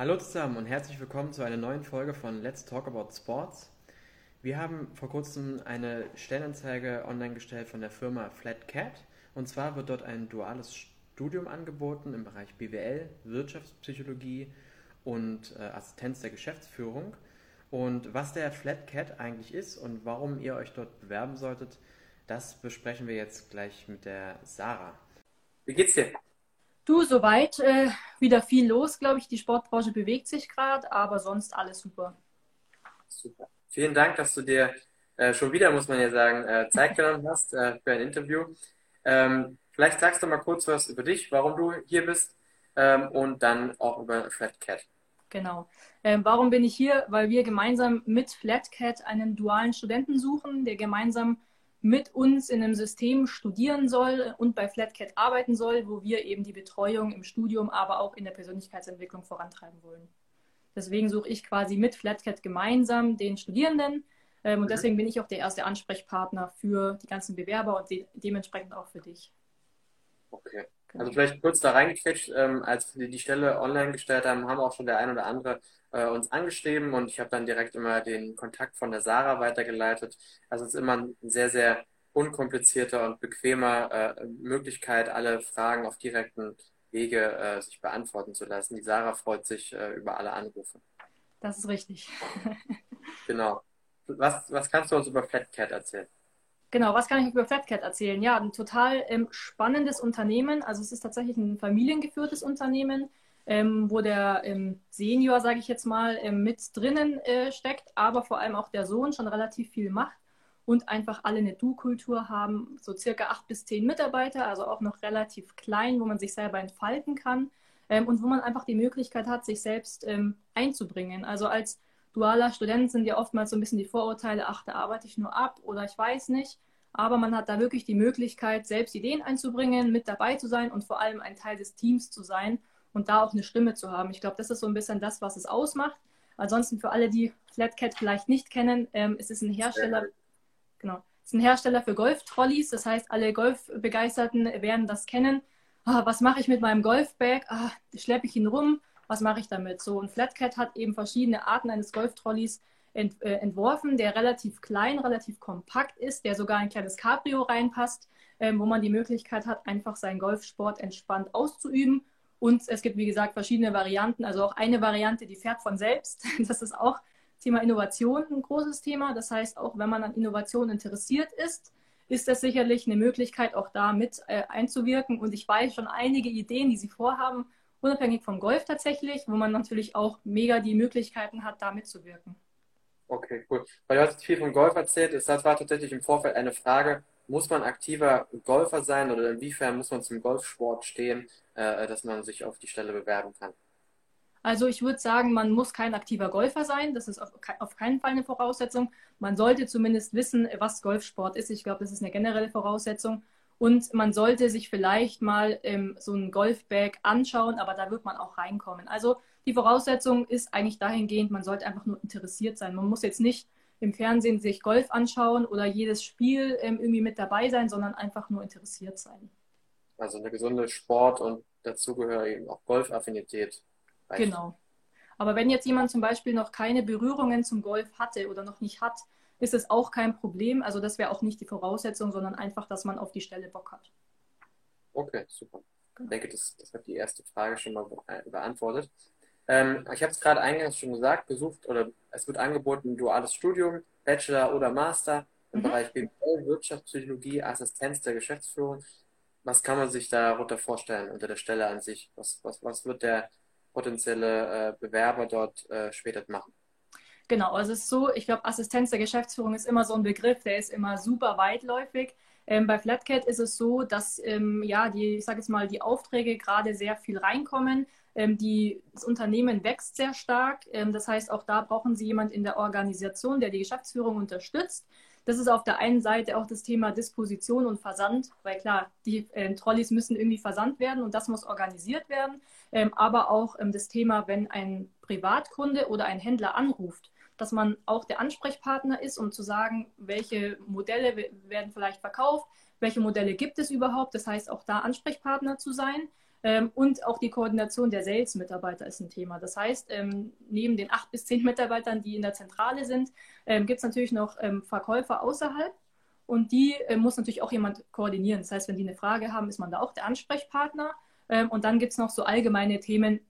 Hallo zusammen und herzlich willkommen zu einer neuen Folge von Let's Talk About Sports. Wir haben vor kurzem eine Stellenanzeige online gestellt von der Firma Flat Cat und zwar wird dort ein duales Studium angeboten im Bereich BWL, Wirtschaftspsychologie und äh, Assistenz der Geschäftsführung. Und was der Flat Cat eigentlich ist und warum ihr euch dort bewerben solltet, das besprechen wir jetzt gleich mit der Sarah. Wie geht's dir? Du, soweit äh, wieder viel los, glaube ich. Die Sportbranche bewegt sich gerade, aber sonst alles super. Super. Vielen Dank, dass du dir äh, schon wieder, muss man ja sagen, äh, Zeit genommen hast äh, für ein Interview. Ähm, vielleicht sagst du mal kurz was über dich, warum du hier bist ähm, und dann auch über Flatcat. Genau. Ähm, warum bin ich hier? Weil wir gemeinsam mit Flatcat einen dualen Studenten suchen, der gemeinsam mit uns in einem System studieren soll und bei Flatcat arbeiten soll, wo wir eben die Betreuung im Studium, aber auch in der Persönlichkeitsentwicklung vorantreiben wollen. Deswegen suche ich quasi mit Flatcat gemeinsam den Studierenden ähm, und mhm. deswegen bin ich auch der erste Ansprechpartner für die ganzen Bewerber und de dementsprechend auch für dich. Okay. Genau. Also vielleicht kurz da reingequetscht, ähm, als wir die Stelle online gestellt haben, haben auch schon der ein oder andere äh, uns angeschrieben und ich habe dann direkt immer den Kontakt von der Sarah weitergeleitet. Also es ist immer ein sehr, sehr unkomplizierter und bequemer äh, Möglichkeit, alle Fragen auf direkten Wege äh, sich beantworten zu lassen. Die Sarah freut sich äh, über alle Anrufe. Das ist richtig. genau. Was, was kannst du uns über Flatcat erzählen? Genau, was kann ich über Flatcat erzählen? Ja, ein total ähm, spannendes Unternehmen. Also es ist tatsächlich ein familiengeführtes Unternehmen, ähm, wo der ähm, Senior, sage ich jetzt mal, ähm, mit drinnen äh, steckt, aber vor allem auch der Sohn schon relativ viel macht und einfach alle eine Du-Kultur haben, so circa acht bis zehn Mitarbeiter, also auch noch relativ klein, wo man sich selber entfalten kann ähm, und wo man einfach die Möglichkeit hat, sich selbst ähm, einzubringen. Also als dualer Student sind ja oftmals so ein bisschen die Vorurteile, ach, da arbeite ich nur ab oder ich weiß nicht. Aber man hat da wirklich die Möglichkeit, selbst Ideen einzubringen, mit dabei zu sein und vor allem ein Teil des Teams zu sein und da auch eine Stimme zu haben. Ich glaube, das ist so ein bisschen das, was es ausmacht. Ansonsten für alle, die Flatcat vielleicht nicht kennen, ähm, es ist ein Hersteller, genau, es ist ein Hersteller für Golf-Trolleys. Das heißt, alle Golfbegeisterten werden das kennen. Ah, was mache ich mit meinem Golfbag? Ah, schleppe ich ihn rum? Was mache ich damit? So, und Flatcat hat eben verschiedene Arten eines Golftrolleys ent, äh, entworfen, der relativ klein, relativ kompakt ist, der sogar ein kleines Cabrio reinpasst, äh, wo man die Möglichkeit hat, einfach seinen Golfsport entspannt auszuüben. Und es gibt, wie gesagt, verschiedene Varianten. Also auch eine Variante, die fährt von selbst. Das ist auch Thema Innovation ein großes Thema. Das heißt, auch wenn man an Innovation interessiert ist, ist das sicherlich eine Möglichkeit, auch da mit äh, einzuwirken. Und ich weiß schon einige Ideen, die Sie vorhaben, unabhängig vom Golf tatsächlich, wo man natürlich auch mega die Möglichkeiten hat, da mitzuwirken. Okay, cool. Weil du hast viel vom Golf erzählt. Das war tatsächlich im Vorfeld eine Frage, muss man aktiver Golfer sein oder inwiefern muss man zum Golfsport stehen, äh, dass man sich auf die Stelle bewerben kann? Also ich würde sagen, man muss kein aktiver Golfer sein. Das ist auf, auf, keinen Fall eine Voraussetzung. Man sollte zumindest wissen, was Golfsport ist. Ich glaube, das ist eine generelle Voraussetzung. Und man sollte sich vielleicht mal ähm, so ein Golfbag anschauen, aber da wird man auch reinkommen. Also die Voraussetzung ist eigentlich dahingehend, man sollte einfach nur interessiert sein. Man muss jetzt nicht im Fernsehen sich Golf anschauen oder jedes Spiel ähm, irgendwie mit dabei sein, sondern einfach nur interessiert sein. Also eine gesunde Sport- und dazugehörige auch Golfaffinität. Genau. Aber wenn jetzt jemand zum Beispiel noch keine Berührungen zum Golf hatte oder noch nicht hat, ist es auch kein Problem. Also das wäre auch nicht die Voraussetzung, sondern einfach, dass man auf die Stelle Bock hat. Okay, super. Ich denke, das, das hat die erste Frage schon mal beantwortet. Ähm, ich habe es gerade eingangs schon gesagt, besucht oder es wird angeboten, duales Studium, Bachelor oder Master im mhm. Bereich BWL, Wirtschaftspsychologie, Assistenz der Geschäftsführung. Was kann man sich darunter vorstellen unter der Stelle an sich? Was, was, was wird der potenzielle äh, Bewerber dort äh, später machen? Genau, also es ist so, ich glaube, Assistenz der Geschäftsführung ist immer so ein Begriff, der ist immer super weitläufig. Ähm, bei Flatcat ist es so, dass ähm, ja die, ich sage jetzt mal, die Aufträge gerade sehr viel reinkommen. Ähm, die, das Unternehmen wächst sehr stark. Ähm, das heißt, auch da brauchen Sie jemand in der Organisation, der die Geschäftsführung unterstützt. Das ist auf der einen Seite auch das Thema Disposition und Versand, weil klar, die äh, Trolleys müssen irgendwie versandt werden und das muss organisiert werden. Ähm, aber auch ähm, das Thema, wenn ein Privatkunde oder ein Händler anruft, dass man auch der Ansprechpartner ist, um zu sagen, welche Modelle werden vielleicht verkauft, welche Modelle gibt es überhaupt. Das heißt, auch da Ansprechpartner zu sein. Ähm, und auch die Koordination der Sales-Mitarbeiter ist ein Thema. Das heißt, ähm, neben den acht bis zehn Mitarbeitern, die in der Zentrale sind, ähm, gibt es natürlich noch Verkäufer außerhalb. Und die äh, muss natürlich auch jemand koordinieren. Das heißt, wenn die eine Frage haben, ist man da auch der Ansprechpartner. Und dann gibt es noch so allgemeine Themen.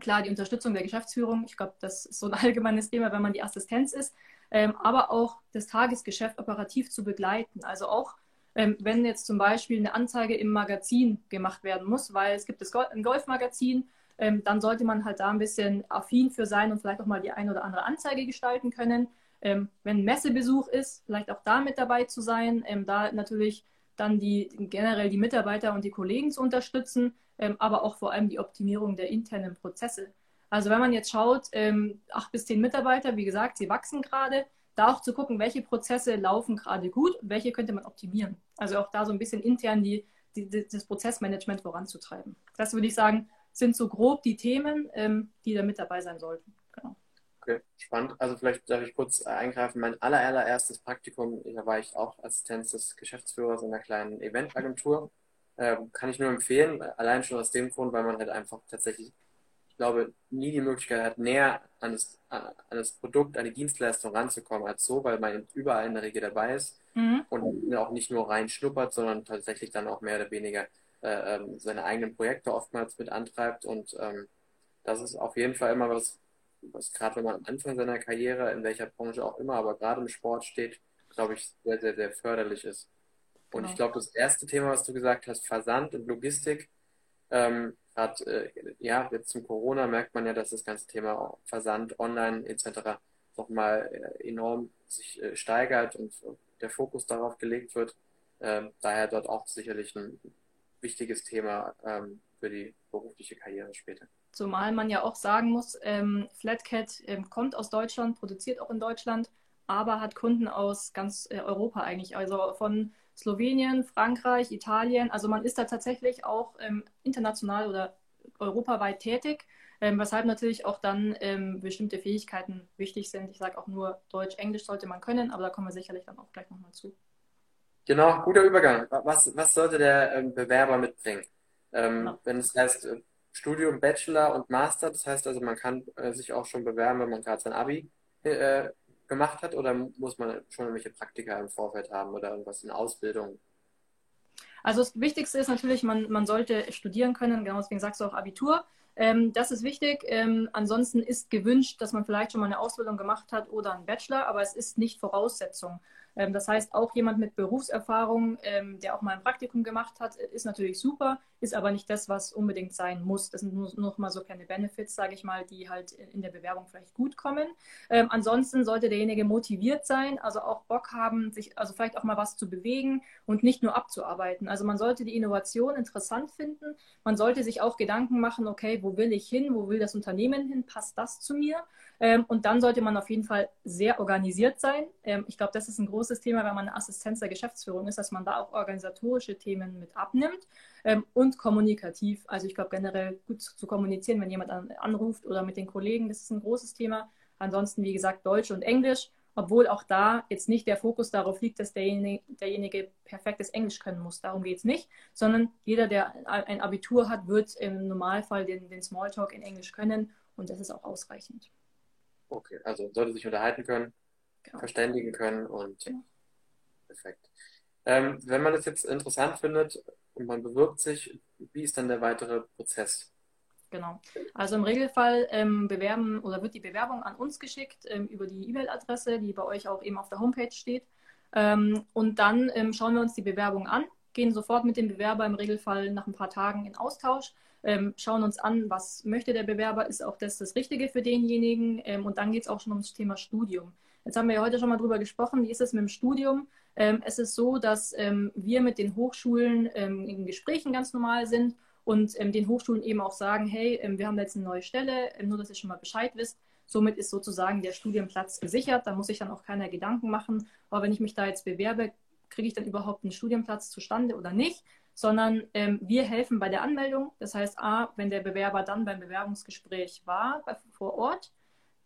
Klar, die Unterstützung der Geschäftsführung. Ich glaube, das ist so ein allgemeines Thema, wenn man die Assistenz ist. Ähm, aber auch das Tagesgeschäft operativ zu begleiten. Also auch ähm, wenn jetzt zum Beispiel eine Anzeige im Magazin gemacht werden muss, weil es gibt das Gol ein Golfmagazin, ähm, dann sollte man halt da ein bisschen affin für sein und vielleicht auch mal die ein oder andere Anzeige gestalten können. Ähm, wenn Messebesuch ist, vielleicht auch da mit dabei zu sein, ähm, da natürlich dann die generell die Mitarbeiter und die Kollegen zu unterstützen, ähm, aber auch vor allem die Optimierung der internen Prozesse. Also wenn man jetzt schaut, ähm, acht bis zehn Mitarbeiter, wie gesagt, sie wachsen gerade, da auch zu gucken, welche Prozesse laufen gerade gut welche könnte man optimieren. Also auch da so ein bisschen intern die, die, das Prozessmanagement voranzutreiben. Das würde ich sagen, sind so grob die Themen, ähm, die da mit dabei sein sollten. Genau. Okay, spannend. Also vielleicht darf ich kurz eingreifen. Mein aller, allererstes Praktikum, da war ich auch Assistenz des Geschäftsführers in einer kleinen Eventagentur. Ähm, kann ich nur empfehlen, allein schon aus dem Grund, weil man halt einfach tatsächlich glaube, nie die Möglichkeit hat, näher an das, an das Produkt, an die Dienstleistung ranzukommen als so, weil man überall in der Regel dabei ist mhm. und auch nicht nur rein schnuppert, sondern tatsächlich dann auch mehr oder weniger äh, ähm, seine eigenen Projekte oftmals mit antreibt. Und ähm, das ist auf jeden Fall immer was, was gerade wenn man am Anfang seiner Karriere, in welcher Branche auch immer, aber gerade im Sport steht, glaube ich, sehr, sehr, sehr förderlich ist. Und genau. ich glaube, das erste Thema, was du gesagt hast, Versand und Logistik, ähm, Gerade äh, ja, jetzt zum Corona merkt man ja, dass das ganze Thema Versand, Online etc. nochmal äh, enorm sich äh, steigert und der Fokus darauf gelegt wird. Ähm, daher dort auch sicherlich ein wichtiges Thema ähm, für die berufliche Karriere später. Zumal man ja auch sagen muss, ähm, Flatcat ähm, kommt aus Deutschland, produziert auch in Deutschland, aber hat Kunden aus ganz äh, Europa eigentlich. Also von Slowenien, Frankreich, Italien. Also man ist da tatsächlich auch ähm, international oder europaweit tätig, ähm, weshalb natürlich auch dann ähm, bestimmte Fähigkeiten wichtig sind. Ich sage auch nur Deutsch, Englisch sollte man können, aber da kommen wir sicherlich dann auch gleich nochmal zu. Genau, guter Übergang. Was, was sollte der ähm, Bewerber mitbringen? Ähm, genau. Wenn es heißt Studium, Bachelor und Master, das heißt also, man kann äh, sich auch schon bewerben, wenn man gerade sein Abi äh, gemacht hat oder muss man schon irgendwelche Praktika im Vorfeld haben oder irgendwas in Ausbildung? Also das Wichtigste ist natürlich, man, man sollte studieren können, genau deswegen sagst du auch Abitur. Ähm, das ist wichtig. Ähm, ansonsten ist gewünscht, dass man vielleicht schon mal eine Ausbildung gemacht hat oder einen Bachelor, aber es ist nicht Voraussetzung. Ähm, das heißt, auch jemand mit Berufserfahrung, ähm, der auch mal ein Praktikum gemacht hat, ist natürlich super, ist aber nicht das, was unbedingt sein muss. Das sind nur noch mal so kleine Benefits, sage ich mal, die halt in der Bewerbung vielleicht gut kommen. Ähm, ansonsten sollte derjenige motiviert sein, also auch Bock haben, sich also vielleicht auch mal was zu bewegen und nicht nur abzuarbeiten. Also man sollte die Innovation interessant finden. Man sollte sich auch Gedanken machen, okay, wo will ich hin, wo will das Unternehmen hin, passt das zu mir? Ähm, und dann sollte man auf jeden Fall sehr organisiert sein. Ähm, ich glaube, das ist ein großes Thema, wenn man Assistenz der Geschäftsführung ist, dass man da auch organisatorische Themen mit abnimmt ähm, und kommunikativ. Also ich glaube generell gut zu kommunizieren, wenn jemand anruft oder mit den Kollegen, das ist ein großes Thema. Ansonsten, wie gesagt, Deutsch und Englisch, obwohl auch da jetzt nicht der Fokus darauf liegt, dass derjenige, derjenige perfektes Englisch können muss. Darum geht es nicht, sondern jeder, der ein Abitur hat, wird im Normalfall den, den Smalltalk in Englisch können und das ist auch ausreichend. Okay, also sollte sich unterhalten können, genau. verständigen können und genau. perfekt. Ähm, wenn man das jetzt interessant findet und man bewirbt sich, wie ist dann der weitere Prozess? Genau. Also im Regelfall ähm, bewerben oder wird die Bewerbung an uns geschickt ähm, über die E-Mail-Adresse, die bei euch auch eben auf der Homepage steht. Ähm, und dann ähm, schauen wir uns die Bewerbung an, gehen sofort mit dem Bewerber im Regelfall nach ein paar Tagen in Austausch ähm, schauen uns an, was möchte der Bewerber, ist auch das das Richtige für denjenigen und dann geht es auch schon ums Thema Studium. Jetzt haben wir ja heute schon mal drüber gesprochen, wie ist es mit dem Studium? Ähm, es ist so, dass ähm, wir mit den Hochschulen ähm, in Gesprächen ganz normal sind und ähm, den Hochschulen eben auch sagen, hey, wir haben jetzt eine neue Stelle, nur dass ihr schon mal Bescheid wisst. Somit ist sozusagen der Studienplatz gesichert. Da muss sich dann auch keiner Gedanken machen. Aber wenn ich mich da jetzt bewerbe, kriege ich dann überhaupt einen Studienplatz zustande oder nicht? sondern ähm, wir helfen bei der Anmeldung. Das heißt, A, wenn der Bewerber dann beim Bewerbungsgespräch war bei, vor Ort,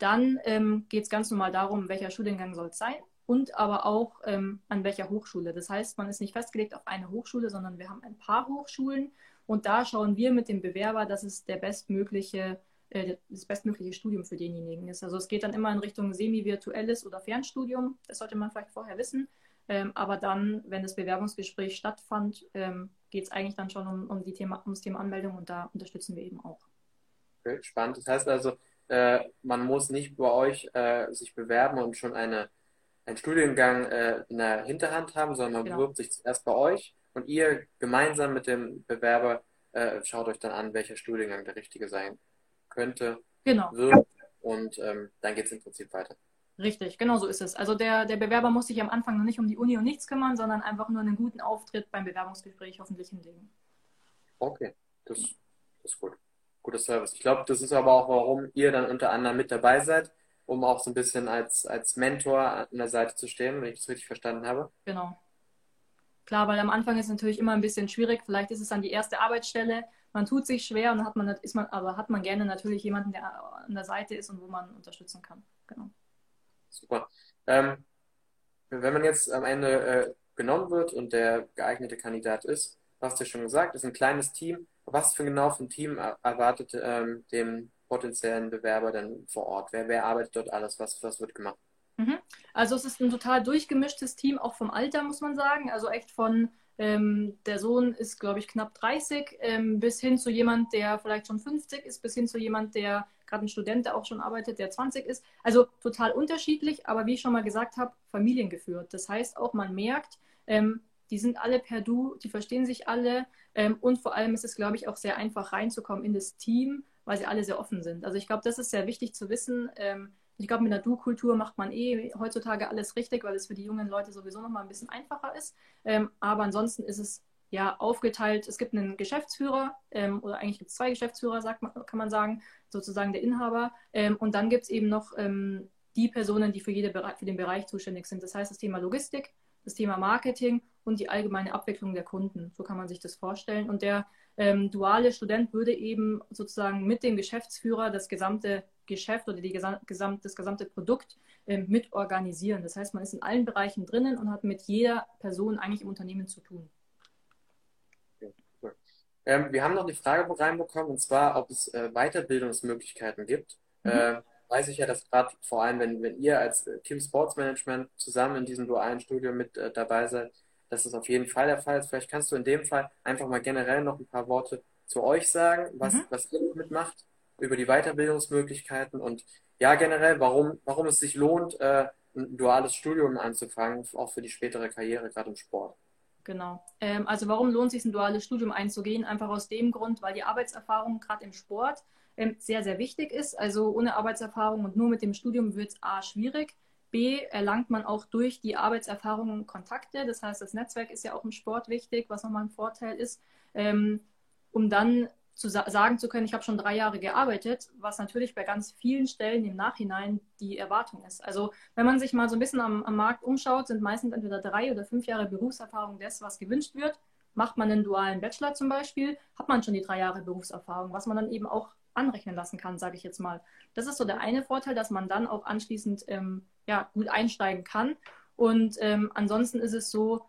dann ähm, geht es ganz normal darum, welcher Studiengang soll es sein und aber auch ähm, an welcher Hochschule. Das heißt, man ist nicht festgelegt auf eine Hochschule, sondern wir haben ein paar Hochschulen Und da schauen wir mit dem Bewerber, dass es der bestmögliche, äh, das bestmögliche Studium für denjenigen ist. Also es geht dann immer in Richtung semi-virtuelles oder Fernstudium. Das sollte man vielleicht vorher wissen. Ähm, aber dann, wenn das Bewerbungsgespräch stattfand, ähm, geht es eigentlich dann schon um, um die Thema, ums Thema Anmeldung und da unterstützen wir eben auch. Okay, spannend. Das heißt also, äh, man muss nicht bei euch äh, sich bewerben und schon eine, einen Studiengang äh, in der Hinterhand haben, sondern man genau. bewirbt sich zuerst bei euch und ihr gemeinsam mit dem Bewerber äh, schaut euch dann an, welcher Studiengang der richtige sein könnte, genau. wird und ähm, dann geht es im Prinzip weiter. Richtig, genau so ist es. Also der, der Bewerber muss sich am Anfang noch nicht um die Uni und nichts kümmern, sondern einfach nur einen guten Auftritt beim Bewerbungsgespräch hoffentlich hinlegen. Okay, das, das ist gut. Guter Service. Ich glaube, das ist aber auch, warum ihr dann unter anderem mit dabei seid, um auch so ein bisschen als, als Mentor an der Seite zu stehen, wenn ich das richtig verstanden habe. Genau. Klar, weil am Anfang ist es natürlich immer ein bisschen schwierig. Vielleicht ist es dann die erste Arbeitsstelle. Man tut sich schwer und dann hat man, ist man, aber hat man gerne natürlich jemanden, der an der Seite ist und wo man unterstützen kann. Genau. Super. Ähm, wenn man jetzt am Ende äh, genommen wird und der geeignete Kandidat ist, hast du ja schon gesagt, ist ein kleines Team. Was für genau ein Team erwartet ähm, dem potenziellen Bewerber denn vor Ort? Wer, wer arbeitet dort alles? Was, was wird gemacht? Mhm. Also es ist ein total durchgemischtes Team, auch vom Alter, muss man sagen. Also echt von ähm, der Sohn ist, glaube ich, knapp 30, ähm, bis hin zu jemand, der vielleicht schon 50 ist, bis hin zu jemand, der gerade ein Student, der auch schon arbeitet, der 20 ist. Also total unterschiedlich, aber wie ich schon mal gesagt habe, familiengeführt. Das heißt auch, man merkt, ähm, die sind alle per Du, die verstehen sich alle ähm, und vor allem ist es, glaube ich, auch sehr einfach reinzukommen in das Team, weil sie alle sehr offen sind. Also ich glaube, das ist sehr wichtig zu wissen. Ähm, ich glaube, mit einer Du-Kultur macht man eh heutzutage alles richtig, weil es für die jungen Leute sowieso noch mal ein bisschen einfacher ist. Ähm, aber ansonsten ist es ja aufgeteilt. Es gibt einen Geschäftsführer ähm, oder eigentlich gibt es zwei Geschäftsführer, sagt man, kann man sagen, sozusagen der Inhaber. Ähm, und dann gibt es eben noch ähm, die Personen, die für, jede, für den Bereich zuständig sind. Das heißt, das Thema Logistik, das Thema Marketing und die allgemeine Abwicklung der Kunden. So kann man sich das vorstellen. Und der ähm, duale Student würde eben sozusagen mit dem Geschäftsführer das gesamte Geschäft oder die gesam das gesamte Produkt ähm, mit organisieren. Das heißt, man ist in allen Bereichen drinnen und hat mit jeder Person eigentlich im Unternehmen zu tun. Ähm, wir haben noch eine Frage reinbekommen, und zwar, ob es äh, Weiterbildungsmöglichkeiten gibt. Mhm. Äh, weiß ich ja, dass gerade vor allem, wenn, wenn ihr als äh, Team Sports Management zusammen in diesem dualen Studio mit äh, dabei seid, das auf jeden Fall der Fall ist. Vielleicht kannst du in dem Fall einfach mal generell noch ein paar Worte zu euch sagen, was, mhm. was ihr mitmacht, über die Weiterbildungsmöglichkeiten und ja, generell, warum, warum es sich lohnt, äh, ein duales Studium anzufangen, auch für die spätere Karriere, gerade im Sport. Genau. Ähm, also warum lohnt es sich, ein duales Studium einzugehen? Einfach aus dem Grund, weil die Arbeitserfahrung gerade im Sport ähm, sehr, sehr wichtig ist. Also ohne Arbeitserfahrung und nur mit dem Studium wird es A schwierig. B erlangt man auch durch die Arbeitserfahrung Kontakte. Das heißt, das Netzwerk ist ja auch im Sport wichtig, was nochmal ein Vorteil ist, ähm, um dann zu sa sagen zu können, ich habe schon drei Jahre gearbeitet, was natürlich bei ganz vielen Stellen im Nachhinein die Erwartung ist. Also wenn man sich mal so ein bisschen am, am Markt umschaut, sind meistens entweder drei oder fünf Jahre Berufserfahrung das, was gewünscht wird. Macht man einen dualen Bachelor zum Beispiel, hat man schon die drei Jahre Berufserfahrung, was man dann eben auch anrechnen lassen kann, sage ich jetzt mal. Das ist so der eine Vorteil, dass man dann auch anschließend ähm, ja, gut einsteigen kann. Und ähm, ansonsten ist es so,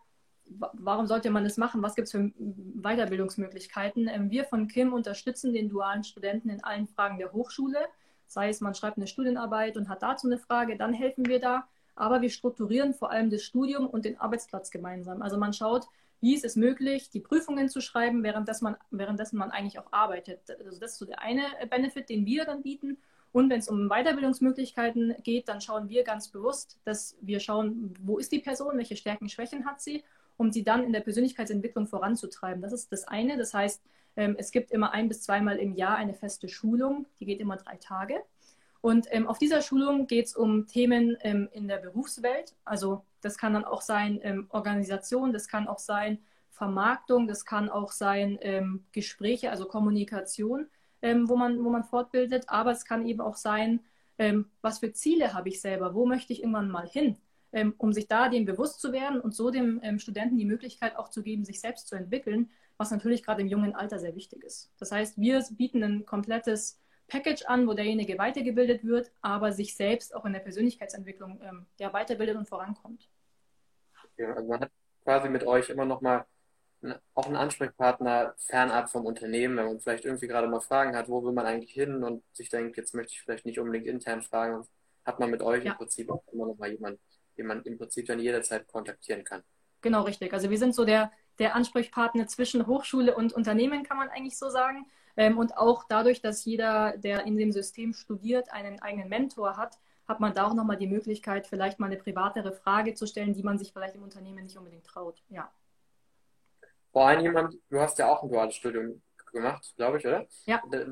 warum sollte man das machen? Was gibt es für Weiterbildungsmöglichkeiten? Ähm, wir von Kim unterstützen den dualen Studenten in allen Fragen der Hochschule. Sei es, man schreibt eine Studienarbeit und hat dazu eine Frage, dann helfen wir da. Aber wir strukturieren vor allem das Studium und den Arbeitsplatz gemeinsam. Also man schaut, wie ist es möglich, die Prüfungen zu schreiben, währenddessen man, währenddessen man eigentlich auch arbeitet. Also das ist so der eine Benefit, den wir dann bieten. Und wenn es um Weiterbildungsmöglichkeiten geht, dann schauen wir ganz bewusst, dass wir schauen, wo ist die Person, welche Stärken, Schwächen hat sie um sie dann in der Persönlichkeitsentwicklung voranzutreiben. Das ist das eine. Das heißt, ähm, es gibt immer ein bis zweimal im Jahr eine feste Schulung, die geht immer drei Tage. Und ähm, auf dieser Schulung geht es um Themen ähm, in der Berufswelt. Also das kann dann auch sein ähm, Organisation, das kann auch sein Vermarktung, das kann auch sein ähm, Gespräche, also Kommunikation, ähm, wo, man, wo man fortbildet. Aber es kann eben auch sein, was für Ziele habe ich selber, wo möchte ich irgendwann mal hin ähm, um sich da dem bewusst zu werden und so dem ähm, Studenten die Möglichkeit auch zu geben, sich selbst zu entwickeln, was natürlich gerade im jungen Alter sehr wichtig ist. Das heißt, wir bieten ein komplettes Package an, wo derjenige weitergebildet wird, aber sich selbst auch in der Persönlichkeitsentwicklung ähm, ja, weiterbildet und vorankommt. Ja, also man hat quasi mit euch immer noch mal auch ein Ansprechpartner fernab vom Unternehmen, wenn man vielleicht irgendwie gerade mal Fragen hat, wo will man eigentlich hin und sich denkt, jetzt möchte ich vielleicht nicht unbedingt intern fragen, hat man mit euch ja. im Prinzip auch immer noch mal jemanden, den man im Prinzip dann jederzeit kontaktieren kann. Genau, richtig. Also wir sind so der, der Ansprechpartner zwischen Hochschule und Unternehmen, kann man eigentlich so sagen. Ähm, und auch dadurch, dass jeder, der in dem System studiert, einen eigenen Mentor hat, hat man da auch nochmal die Möglichkeit, vielleicht mal eine privatere Frage zu stellen, die man sich vielleicht im Unternehmen nicht unbedingt traut. Ja. Vor allem jemand, du hast ja auch ein duales Studium gemacht, glaube ich, oder? Ja. Der,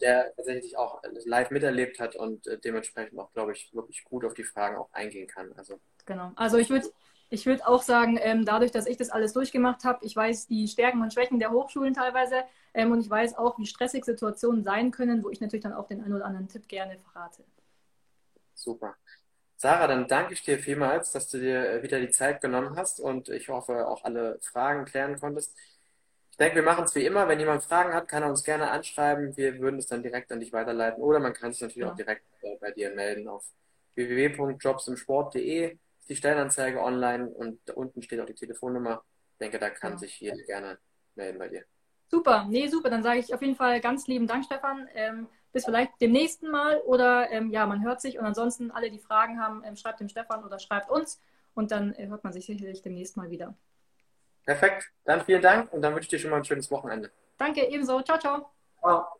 der, tatsächlich auch live miterlebt hat und äh, dementsprechend auch, glaube ich, wirklich gut auf die Fragen auch eingehen kann. Also, genau. Also ich würde ich würde auch sagen, ähm, dadurch, dass ich das alles durchgemacht habe, ich weiß die Stärken und Schwächen der Hochschulen teilweise ähm, und ich weiß auch, wie stressig Situationen sein können, wo ich natürlich dann auch den einen oder anderen Tipp gerne verrate. Super. Sarah, dann danke ich dir vielmals, dass du dir äh, wieder die Zeit genommen hast und ich hoffe auch alle Fragen klären konntest. Ich denke, wir machen es wie immer. Wenn jemand Fragen hat, kann er uns gerne anschreiben. Wir würden es dann direkt an dich weiterleiten oder man kann sich natürlich ja. auch direkt äh, bei dir melden auf www.jobsimsport.de die Stellenanzeige online und da unten steht auch die Telefonnummer. Ich denke, da kann ja. sich jeder gerne melden bei dir. Super, nee, super. Dann sage ich auf jeden Fall ganz lieben Dank, Stefan. Ähm, bis vielleicht dem nächsten Mal oder ähm, ja, man hört sich und ansonsten alle, die Fragen haben, ähm, schreibt dem Stefan oder schreibt uns und dann äh, hört man sich sicherlich demnächst mal wieder. Perfekt, dann vielen Dank und dann wünsche ich dir schon mal ein schönes Wochenende. Danke, ebenso. Ciao, ciao. Ciao.